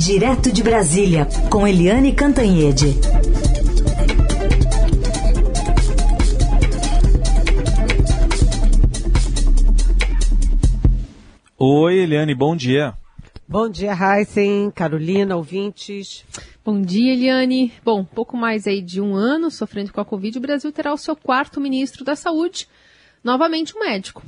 Direto de Brasília, com Eliane Cantanhede. Oi, Eliane, bom dia. Bom dia, Heisen, Carolina, ouvintes. Bom dia, Eliane. Bom, pouco mais aí de um ano sofrendo com a Covid, o Brasil terá o seu quarto ministro da Saúde, novamente um médico.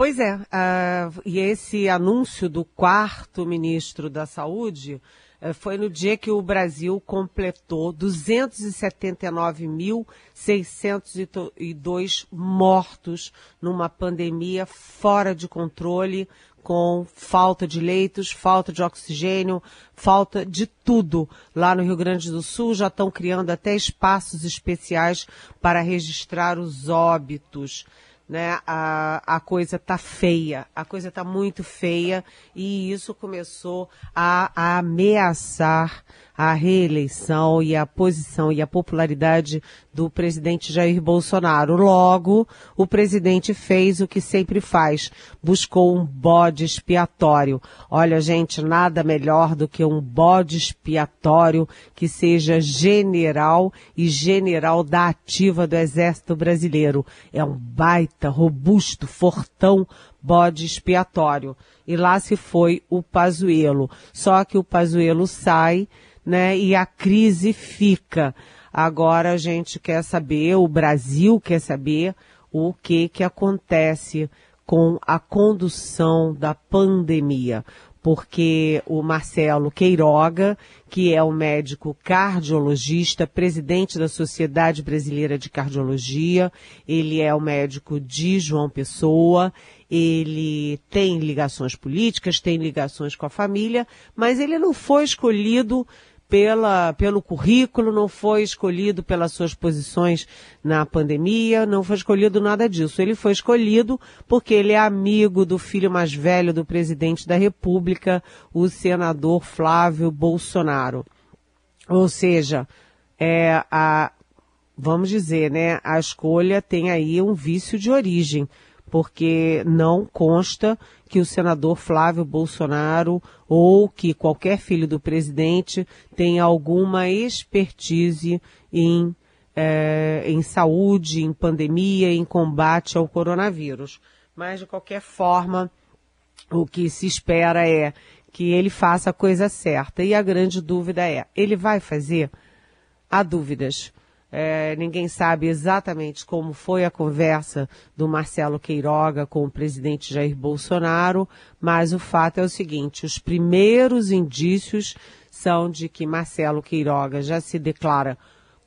Pois é, uh, e esse anúncio do quarto ministro da Saúde uh, foi no dia que o Brasil completou 279.602 mortos numa pandemia fora de controle, com falta de leitos, falta de oxigênio, falta de tudo. Lá no Rio Grande do Sul já estão criando até espaços especiais para registrar os óbitos né, a, a coisa tá feia, a coisa tá muito feia e isso começou a, a ameaçar a reeleição e a posição e a popularidade do presidente Jair Bolsonaro. Logo, o presidente fez o que sempre faz, buscou um bode expiatório. Olha, gente, nada melhor do que um bode expiatório que seja general e general da ativa do Exército Brasileiro. É um baita, robusto, fortão bode expiatório. E lá se foi o Pazuelo. Só que o Pazuelo sai né? E a crise fica. Agora a gente quer saber, o Brasil quer saber o que que acontece com a condução da pandemia, porque o Marcelo Queiroga, que é o médico cardiologista, presidente da Sociedade Brasileira de Cardiologia, ele é o médico de João Pessoa, ele tem ligações políticas, tem ligações com a família, mas ele não foi escolhido pela, pelo currículo, não foi escolhido pelas suas posições na pandemia, não foi escolhido nada disso. Ele foi escolhido porque ele é amigo do filho mais velho do presidente da República, o senador Flávio Bolsonaro. Ou seja, é a, vamos dizer, né, a escolha tem aí um vício de origem porque não consta que o senador Flávio Bolsonaro ou que qualquer filho do presidente tenha alguma expertise em, é, em saúde, em pandemia, em combate ao coronavírus. Mas, de qualquer forma, o que se espera é que ele faça a coisa certa. E a grande dúvida é: ele vai fazer? Há dúvidas. É, ninguém sabe exatamente como foi a conversa do Marcelo Queiroga com o presidente Jair Bolsonaro, mas o fato é o seguinte: os primeiros indícios são de que Marcelo Queiroga já se declara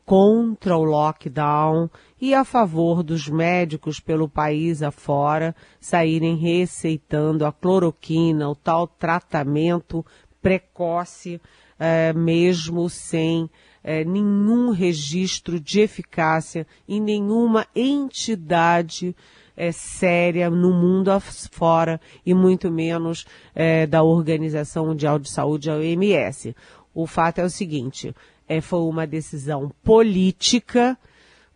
contra o lockdown e a favor dos médicos pelo país afora saírem receitando a cloroquina, o tal tratamento precoce, é, mesmo sem é, nenhum registro de eficácia em nenhuma entidade é, séria no mundo afora e muito menos é, da Organização Mundial de Saúde, a OMS. O fato é o seguinte, é, foi uma decisão política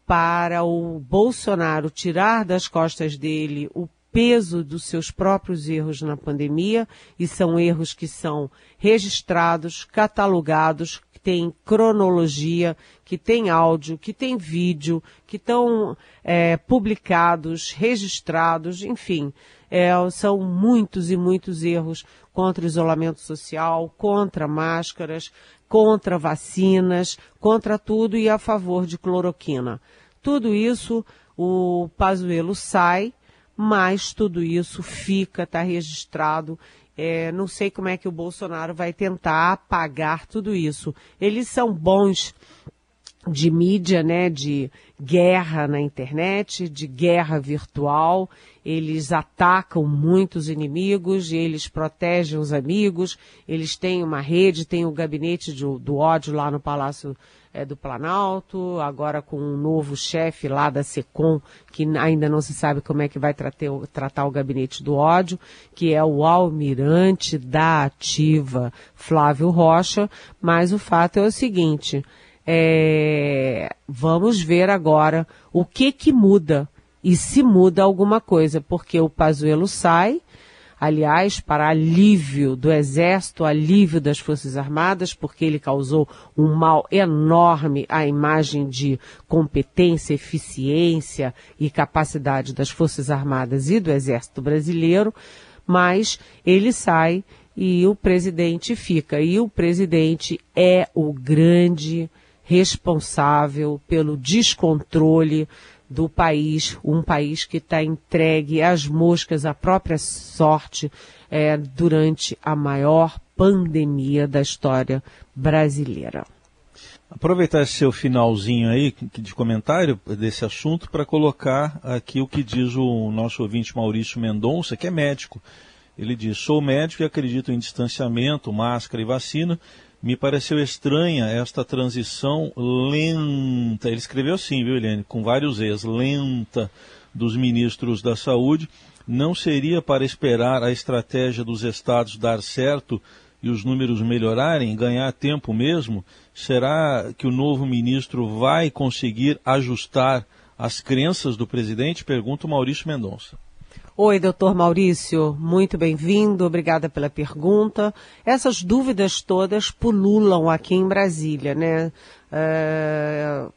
para o Bolsonaro tirar das costas dele o peso dos seus próprios erros na pandemia, e são erros que são registrados, catalogados, tem cronologia, que tem áudio, que tem vídeo, que estão é, publicados, registrados, enfim, é, são muitos e muitos erros contra o isolamento social, contra máscaras, contra vacinas, contra tudo e a favor de cloroquina. Tudo isso o Pazuello sai, mas tudo isso fica, está registrado é, não sei como é que o Bolsonaro vai tentar apagar tudo isso. Eles são bons de mídia, né, de guerra na internet, de guerra virtual. Eles atacam muitos inimigos, eles protegem os amigos, eles têm uma rede, têm o gabinete de, do ódio lá no Palácio é, do Planalto, agora com um novo chefe lá da SECOM, que ainda não se sabe como é que vai tratar, o gabinete do ódio, que é o almirante da ativa Flávio Rocha, mas o fato é o seguinte, é, vamos ver agora o que que muda e se muda alguma coisa, porque o Pazuello sai, aliás, para alívio do Exército, alívio das Forças Armadas, porque ele causou um mal enorme à imagem de competência, eficiência e capacidade das Forças Armadas e do Exército brasileiro, mas ele sai e o presidente fica. E o presidente é o grande responsável pelo descontrole do país, um país que está entregue às moscas, à própria sorte, é, durante a maior pandemia da história brasileira. Aproveitar seu finalzinho aí de comentário desse assunto para colocar aqui o que diz o nosso ouvinte Maurício Mendonça, que é médico. Ele diz: Sou médico e acredito em distanciamento, máscara e vacina. Me pareceu estranha esta transição lenta. Ele escreveu assim, viu, Helene? Com vários ex, lenta dos ministros da saúde. Não seria para esperar a estratégia dos estados dar certo e os números melhorarem, ganhar tempo mesmo? Será que o novo ministro vai conseguir ajustar as crenças do presidente? Pergunta o Maurício Mendonça. Oi, doutor Maurício, muito bem-vindo, obrigada pela pergunta. Essas dúvidas todas pululam aqui em Brasília, né? É,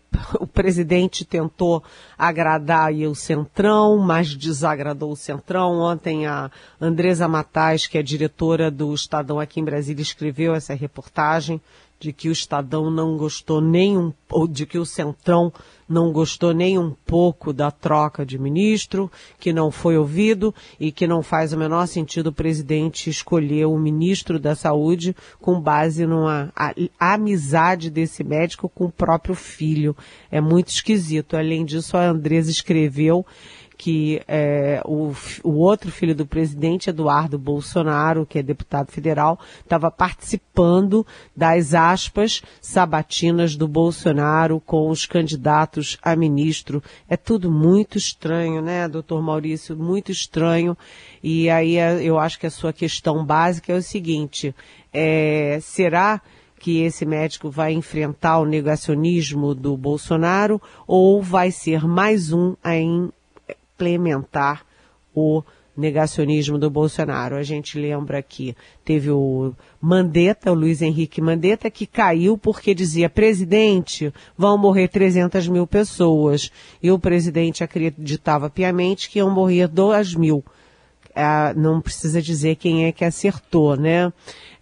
o presidente tentou agradar o Centrão, mas desagradou o Centrão. Ontem a Andresa Matais, que é diretora do Estadão aqui em Brasília, escreveu essa reportagem de que o Estadão não gostou nem um, de que o Centrão não gostou nem um pouco da troca de ministro, que não foi ouvido e que não faz o menor sentido o presidente escolher o ministro da Saúde com base numa a, a amizade desse médico com o próprio filho. É muito esquisito. Além disso, a Andresa escreveu que é, o, o, outro filho do presidente, Eduardo Bolsonaro, que é deputado federal, estava participando das aspas sabatinas do Bolsonaro com os candidatos a ministro. É tudo muito estranho, né, doutor Maurício? Muito estranho. E aí é, eu acho que a sua questão básica é o seguinte: é, será que esse médico vai enfrentar o negacionismo do Bolsonaro ou vai ser mais um em implementar o negacionismo do Bolsonaro. A gente lembra que teve o Mandetta, o Luiz Henrique Mandetta, que caiu porque dizia, presidente, vão morrer 300 mil pessoas. E o presidente acreditava piamente que iam morrer 2 mil. É, não precisa dizer quem é que acertou, né?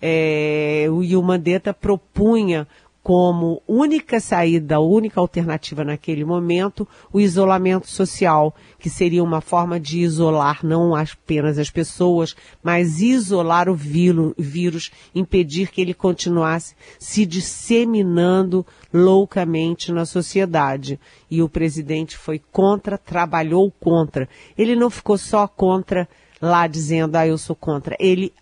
É, e o Mandetta propunha como única saída, única alternativa naquele momento, o isolamento social, que seria uma forma de isolar não apenas as pessoas, mas isolar o vírus, impedir que ele continuasse se disseminando loucamente na sociedade. E o presidente foi contra, trabalhou contra. Ele não ficou só contra lá dizendo, ah, eu sou contra. Ele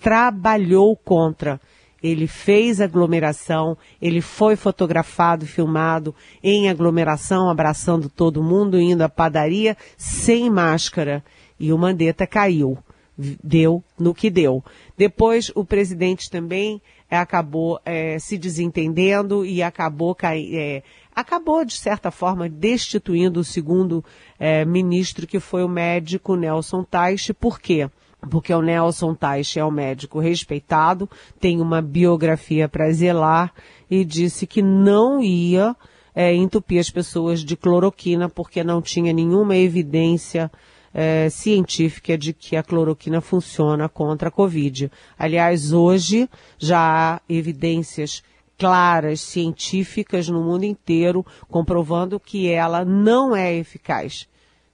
trabalhou contra ele fez aglomeração, ele foi fotografado, filmado em aglomeração, abraçando todo mundo, indo à padaria sem máscara. E o Mandetta caiu. Deu no que deu. Depois, o presidente também é, acabou é, se desentendendo e acabou, é, acabou, de certa forma, destituindo o segundo é, ministro, que foi o médico Nelson Teich. Por quê? porque o Nelson Teich é um médico respeitado, tem uma biografia para zelar e disse que não ia é, entupir as pessoas de cloroquina porque não tinha nenhuma evidência é, científica de que a cloroquina funciona contra a Covid. Aliás, hoje já há evidências claras, científicas no mundo inteiro, comprovando que ela não é eficaz.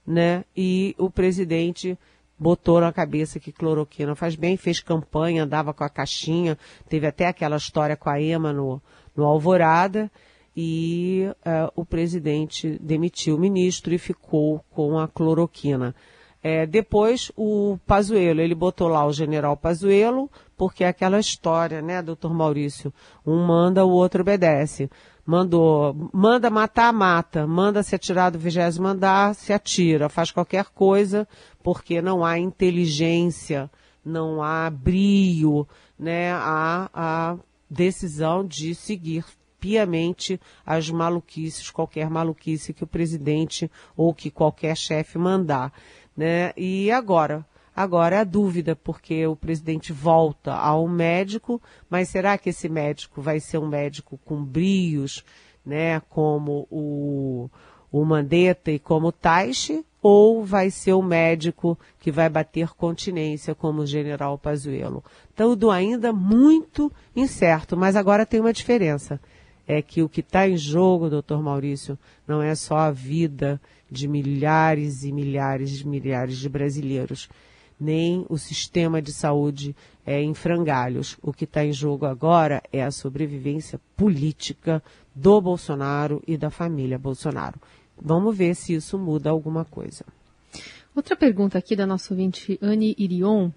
Né? E o presidente botou na cabeça que cloroquina faz bem, fez campanha, andava com a caixinha, teve até aquela história com a EMA no, no Alvorada, e uh, o presidente demitiu o ministro e ficou com a cloroquina. É, depois, o Pazuello, ele botou lá o general Pazuello, porque é aquela história, né, doutor Maurício? Um manda, o outro obedece mandou, manda matar, mata, manda se atirar do vigésimo andar, se atira, faz qualquer coisa, porque não há inteligência, não há brio, né, há a decisão de seguir piamente as maluquices, qualquer maluquice que o presidente ou que qualquer chefe mandar, né? E agora, Agora é a dúvida, porque o presidente volta a um médico, mas será que esse médico vai ser um médico com brios, né, como o, o Mandetta e como o Taixe, ou vai ser o médico que vai bater continência, como o general Pazuello? Tudo ainda muito incerto, mas agora tem uma diferença. É que o que está em jogo, doutor Maurício, não é só a vida de milhares e milhares e milhares de brasileiros, nem o sistema de saúde é, em frangalhos. O que está em jogo agora é a sobrevivência política do Bolsonaro e da família Bolsonaro. Vamos ver se isso muda alguma coisa. Outra pergunta aqui da nossa ouvinte Anne Irion.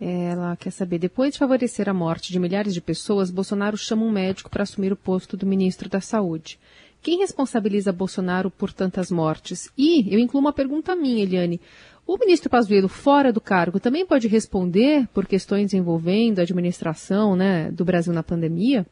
Ela quer saber, depois de favorecer a morte de milhares de pessoas, Bolsonaro chama um médico para assumir o posto do ministro da Saúde. Quem responsabiliza Bolsonaro por tantas mortes? E eu incluo uma pergunta minha, Eliane. O ministro Pazuello, fora do cargo, também pode responder por questões envolvendo a administração né, do Brasil na pandemia?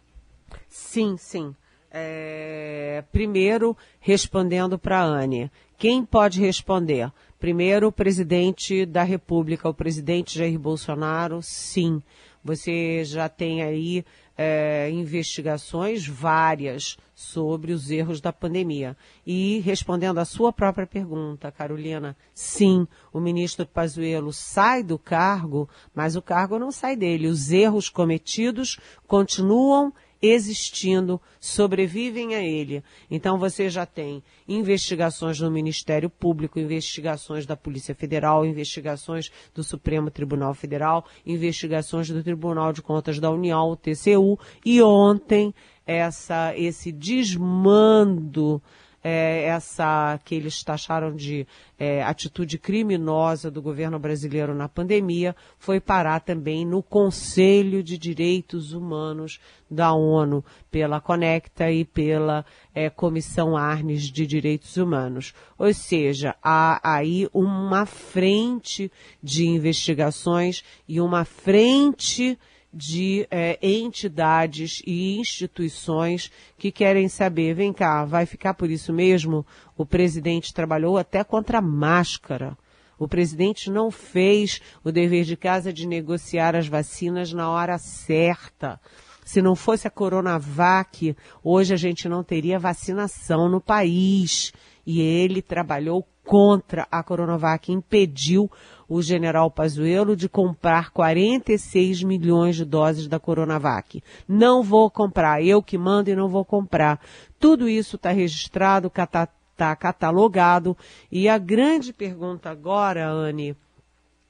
Sim, sim. É, primeiro, respondendo para a Anne. Quem pode responder? Primeiro, o presidente da República, o presidente Jair Bolsonaro, sim. Você já tem aí é, investigações várias sobre os erros da pandemia. E respondendo à sua própria pergunta, Carolina, sim, o ministro Pazuello sai do cargo, mas o cargo não sai dele. Os erros cometidos continuam existindo, sobrevivem a ele. Então você já tem investigações no Ministério Público, investigações da Polícia Federal, investigações do Supremo Tribunal Federal, investigações do Tribunal de Contas da União, o TCU, e ontem essa esse desmando é, essa que eles taxaram de é, atitude criminosa do governo brasileiro na pandemia foi parar também no Conselho de Direitos Humanos da ONU, pela Conecta e pela é, Comissão Armes de Direitos Humanos. Ou seja, há aí uma frente de investigações e uma frente de é, entidades e instituições que querem saber, vem cá, vai ficar por isso mesmo? O presidente trabalhou até contra a máscara. O presidente não fez o dever de casa de negociar as vacinas na hora certa. Se não fosse a Coronavac, hoje a gente não teria vacinação no país. E ele trabalhou contra a Coronavac, impediu o general Pazuello de comprar 46 milhões de doses da Coronavac. Não vou comprar, eu que mando e não vou comprar. Tudo isso está registrado, está catalogado. E a grande pergunta agora, Anne,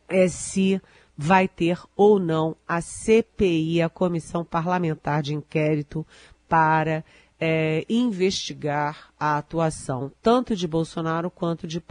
é se vai ter ou não a CPI, a Comissão Parlamentar de Inquérito, para é, investigar a atuação tanto de Bolsonaro quanto de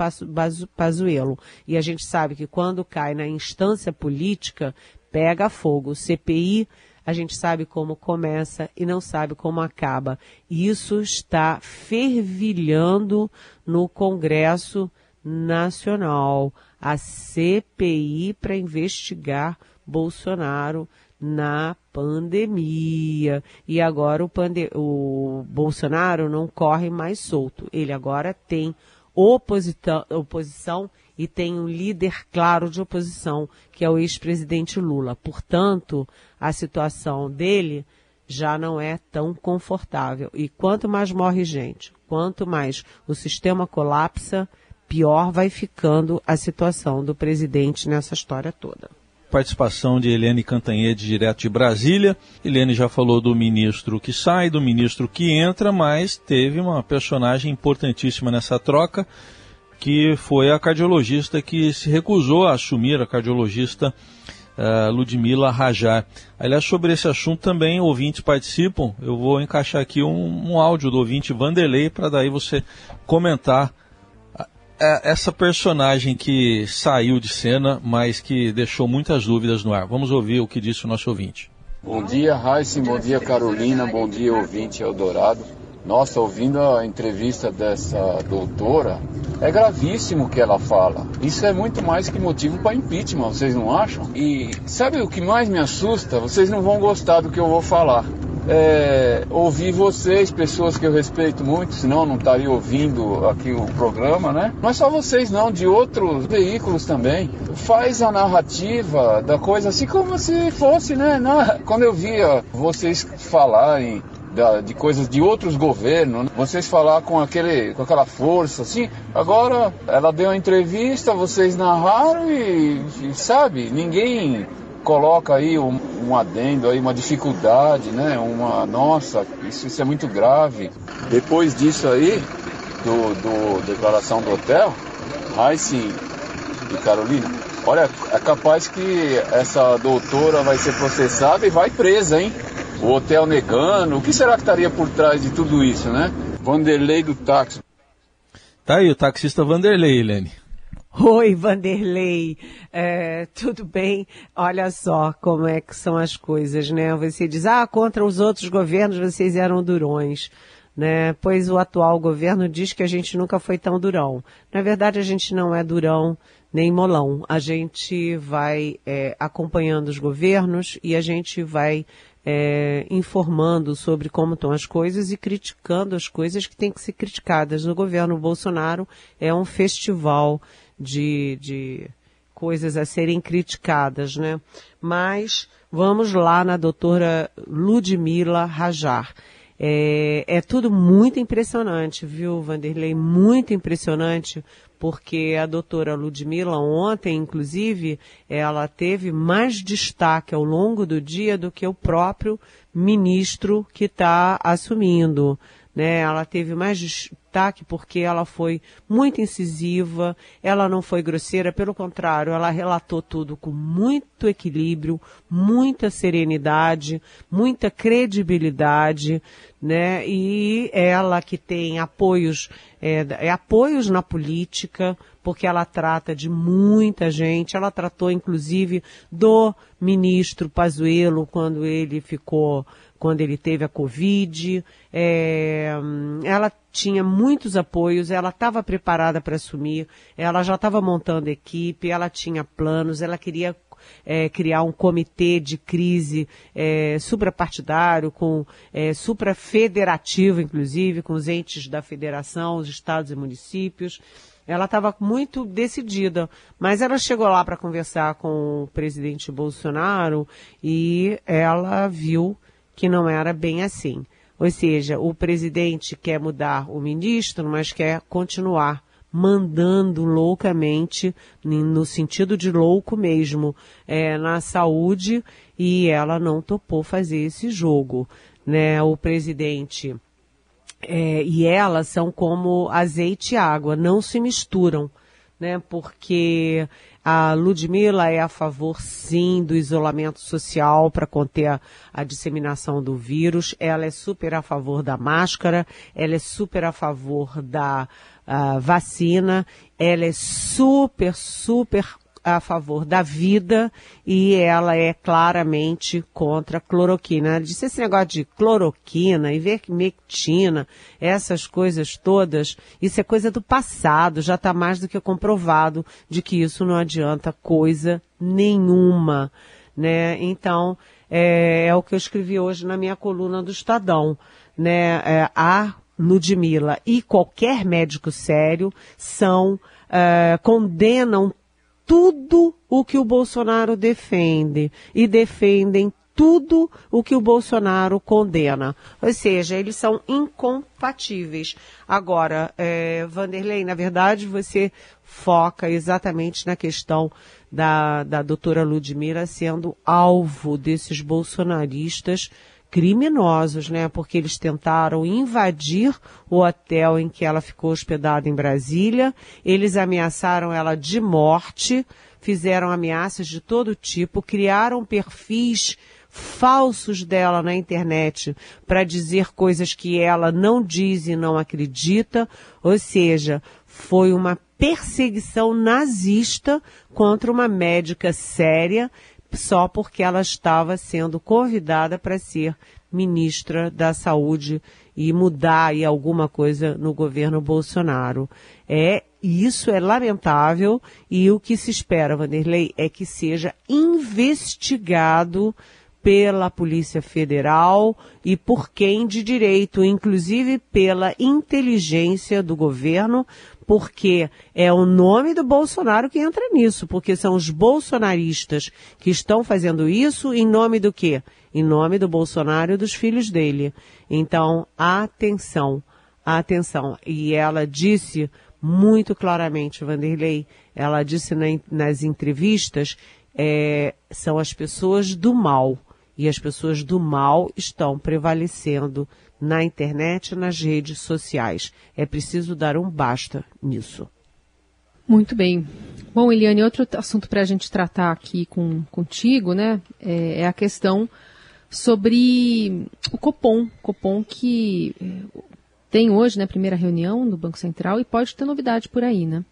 Pazuello. E a gente sabe que quando cai na instância política, pega fogo. CPI, a gente sabe como começa e não sabe como acaba. Isso está fervilhando no Congresso Nacional. A CPI para investigar Bolsonaro na pandemia. E agora o, pande o Bolsonaro não corre mais solto. Ele agora tem oposição e tem um líder claro de oposição, que é o ex-presidente Lula. Portanto, a situação dele já não é tão confortável. E quanto mais morre gente, quanto mais o sistema colapsa, pior vai ficando a situação do presidente nessa história toda participação de Helene Cantanhede, direto de Brasília. Helene já falou do ministro que sai, do ministro que entra, mas teve uma personagem importantíssima nessa troca, que foi a cardiologista que se recusou a assumir, a cardiologista uh, Ludmila Rajar. Aliás, sobre esse assunto também ouvintes participam. Eu vou encaixar aqui um, um áudio do ouvinte Vanderlei para daí você comentar essa personagem que saiu de cena, mas que deixou muitas dúvidas no ar. Vamos ouvir o que disse o nosso ouvinte. Bom dia, Raíssa, bom dia, Carolina, bom dia, ouvinte Eldorado. Nossa, ouvindo a entrevista dessa doutora, é gravíssimo o que ela fala. Isso é muito mais que motivo para impeachment, vocês não acham? E sabe o que mais me assusta? Vocês não vão gostar do que eu vou falar. É, ouvir vocês, pessoas que eu respeito muito, senão não estaria ouvindo aqui o programa, né? Não é só vocês não, de outros veículos também. Faz a narrativa da coisa assim como se fosse, né? Quando eu via vocês falarem da, de coisas de outros governos, né? vocês falar com, aquele, com aquela força, assim. Agora, ela deu uma entrevista, vocês narraram e, e sabe, ninguém coloca aí um, um, adendo aí, uma dificuldade, né? Uma, nossa, isso, isso é muito grave. Depois disso aí, do, do declaração do hotel, sim e Carolina, olha, é capaz que essa doutora vai ser processada e vai presa, hein? o hotel negando. O que será que estaria por trás de tudo isso, né? Vanderlei do táxi. Tá aí o taxista Vanderlei, Helene. Oi, Vanderlei. É, tudo bem? Olha só como é que são as coisas, né? Você diz, ah, contra os outros governos vocês eram durões. Né? Pois o atual governo diz que a gente nunca foi tão durão. Na verdade, a gente não é durão nem molão. A gente vai é, acompanhando os governos e a gente vai é, informando sobre como estão as coisas e criticando as coisas que têm que ser criticadas. No governo Bolsonaro é um festival de, de coisas a serem criticadas, né? Mas vamos lá na doutora Ludmila Rajar. É, é tudo muito impressionante, viu, Vanderlei? Muito impressionante, porque a doutora Ludmila ontem, inclusive, ela teve mais destaque ao longo do dia do que o próprio ministro que está assumindo. Né? Ela teve mais destaque porque ela foi muito incisiva, ela não foi grosseira, pelo contrário, ela relatou tudo com muito equilíbrio, muita serenidade, muita credibilidade, né? E ela que tem apoios, é, é apoios na política, porque ela trata de muita gente. Ela tratou, inclusive, do ministro Pazuello quando ele ficou, quando ele teve a Covid. É, ela tinha muitos apoios, ela estava preparada para assumir, ela já estava montando equipe, ela tinha planos, ela queria é, criar um comitê de crise é, suprapartidário, com é, suprafederativo, inclusive, com os entes da federação, os estados e municípios. Ela estava muito decidida, mas ela chegou lá para conversar com o presidente Bolsonaro e ela viu que não era bem assim. Ou seja, o presidente quer mudar o ministro, mas quer continuar mandando loucamente, no sentido de louco mesmo, é, na saúde, e ela não topou fazer esse jogo. Né? O presidente é, e ela são como azeite e água, não se misturam, né? Porque a Ludmilla é a favor, sim, do isolamento social para conter a, a, disseminação do vírus. Ela é super a favor da máscara, ela é super a favor da uh, vacina, ela é super, super a favor da vida e ela é claramente contra a cloroquina. Ela disse esse negócio de cloroquina, ivermectina, essas coisas todas, isso é coisa do passado, já está mais do que comprovado de que isso não adianta coisa nenhuma, né? Então, é, é o que eu escrevi hoje na minha coluna do Estadão, né? É, a Ludmilla e qualquer médico sério são, uh, condenam tudo o que o Bolsonaro defende e defendem tudo o que o Bolsonaro condena. Ou seja, eles são incompatíveis. Agora, é, Vanderlei, na verdade, você foca exatamente na questão da, da doutora Ludmila sendo alvo desses bolsonaristas criminosos, né? Porque eles tentaram invadir o hotel em que ela ficou hospedada em Brasília, eles ameaçaram ela de morte, fizeram ameaças de todo tipo, criaram perfis falsos dela na internet para dizer coisas que ela não diz e não acredita, ou seja, foi uma perseguição nazista contra uma médica séria só porque ela estava sendo convidada para ser ministra da Saúde e mudar aí alguma coisa no governo Bolsonaro. É, isso é lamentável e o que se espera, Vanderlei, é que seja investigado pela Polícia Federal e por quem de direito, inclusive pela inteligência do governo, porque é o nome do Bolsonaro que entra nisso, porque são os bolsonaristas que estão fazendo isso em nome do quê? Em nome do Bolsonaro e dos filhos dele. Então, atenção, atenção. E ela disse muito claramente, Vanderlei, ela disse na, nas entrevistas, é, são as pessoas do mal. E as pessoas do mal estão prevalecendo na internet e nas redes sociais. É preciso dar um basta nisso. Muito bem. Bom, Eliane, outro assunto para a gente tratar aqui com, contigo, né, é, é, a questão sobre o Copom. Copom que é, tem hoje, né, primeira reunião do Banco Central e pode ter novidade por aí, né?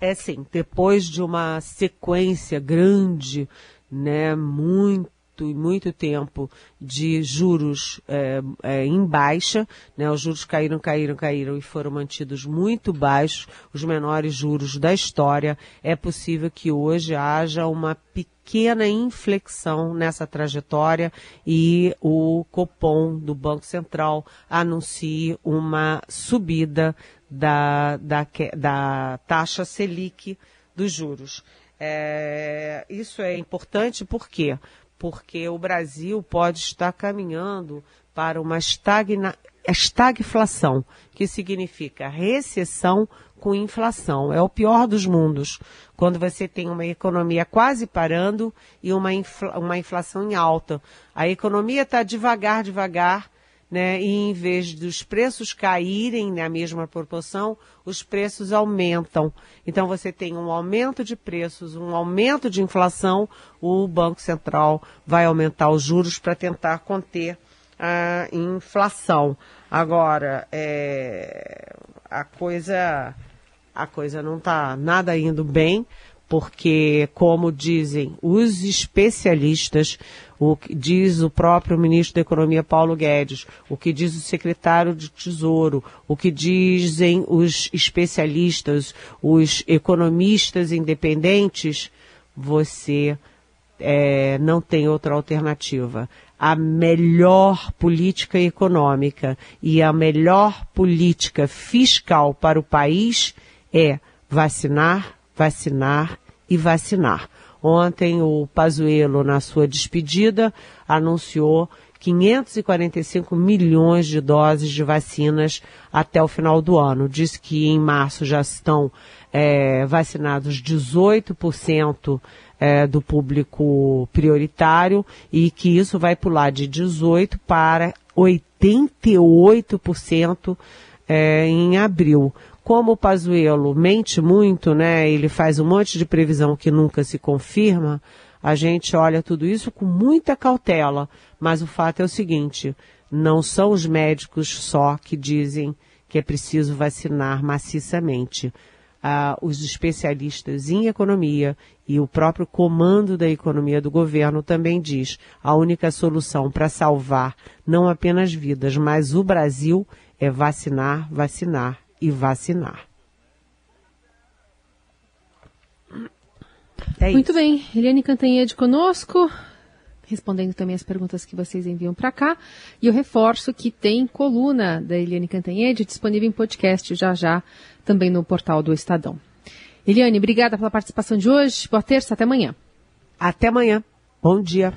É sim, depois de uma sequência grande, né, muito muito e muito tempo de juros é, é, em baixa, né? Os juros caíram, caíram, caíram e foram mantidos muito baixos, os menores juros da história. É possível que hoje haja uma pequena inflexão nessa trajetória e o Copom do Banco Central anuncie uma subida da, da, da taxa Selic dos juros. É, isso é importante por quê? Porque o Brasil pode estar caminhando para uma estagna, estagflação, que significa recessão com inflação. É o pior dos mundos, quando você tem uma economia quase parando e uma, infla, uma inflação em alta. A economia está devagar, devagar, né? E em vez dos preços caírem na mesma proporção, os preços aumentam. Então você tem um aumento de preços, um aumento de inflação, o Banco Central vai aumentar os juros para tentar conter a inflação. Agora, é, a coisa a coisa não está nada indo bem porque, como dizem os especialistas, o que diz o próprio ministro da Economia Paulo Guedes, o que diz o secretário de Tesouro, o que dizem os especialistas, os economistas independentes, você é, não tem outra alternativa. A melhor política econômica e a melhor política fiscal para o país é vacinar, vacinar e vacinar. Ontem o Pazuello, na sua despedida, anunciou 545 milhões de doses de vacinas até o final do ano. Diz que em março já estão é, vacinados 18% é, do público prioritário e que isso vai pular de 18% para 88% é, em abril. Como o Pazuello mente muito, né? Ele faz um monte de previsão que nunca se confirma. A gente olha tudo isso com muita cautela, mas o fato é o seguinte: não são os médicos só que dizem que é preciso vacinar maciçamente. Ah, os especialistas em economia e o próprio comando da economia do governo também diz a única solução para salvar não apenas vidas, mas o Brasil é vacinar, vacinar e vacinar. É Muito isso. bem, Eliane Cantanhede conosco, respondendo também as perguntas que vocês enviam para cá. E eu reforço que tem coluna da Eliane Cantanhede disponível em podcast já já, também no portal do Estadão. Eliane, obrigada pela participação de hoje. Boa terça, até amanhã. Até amanhã. Bom dia.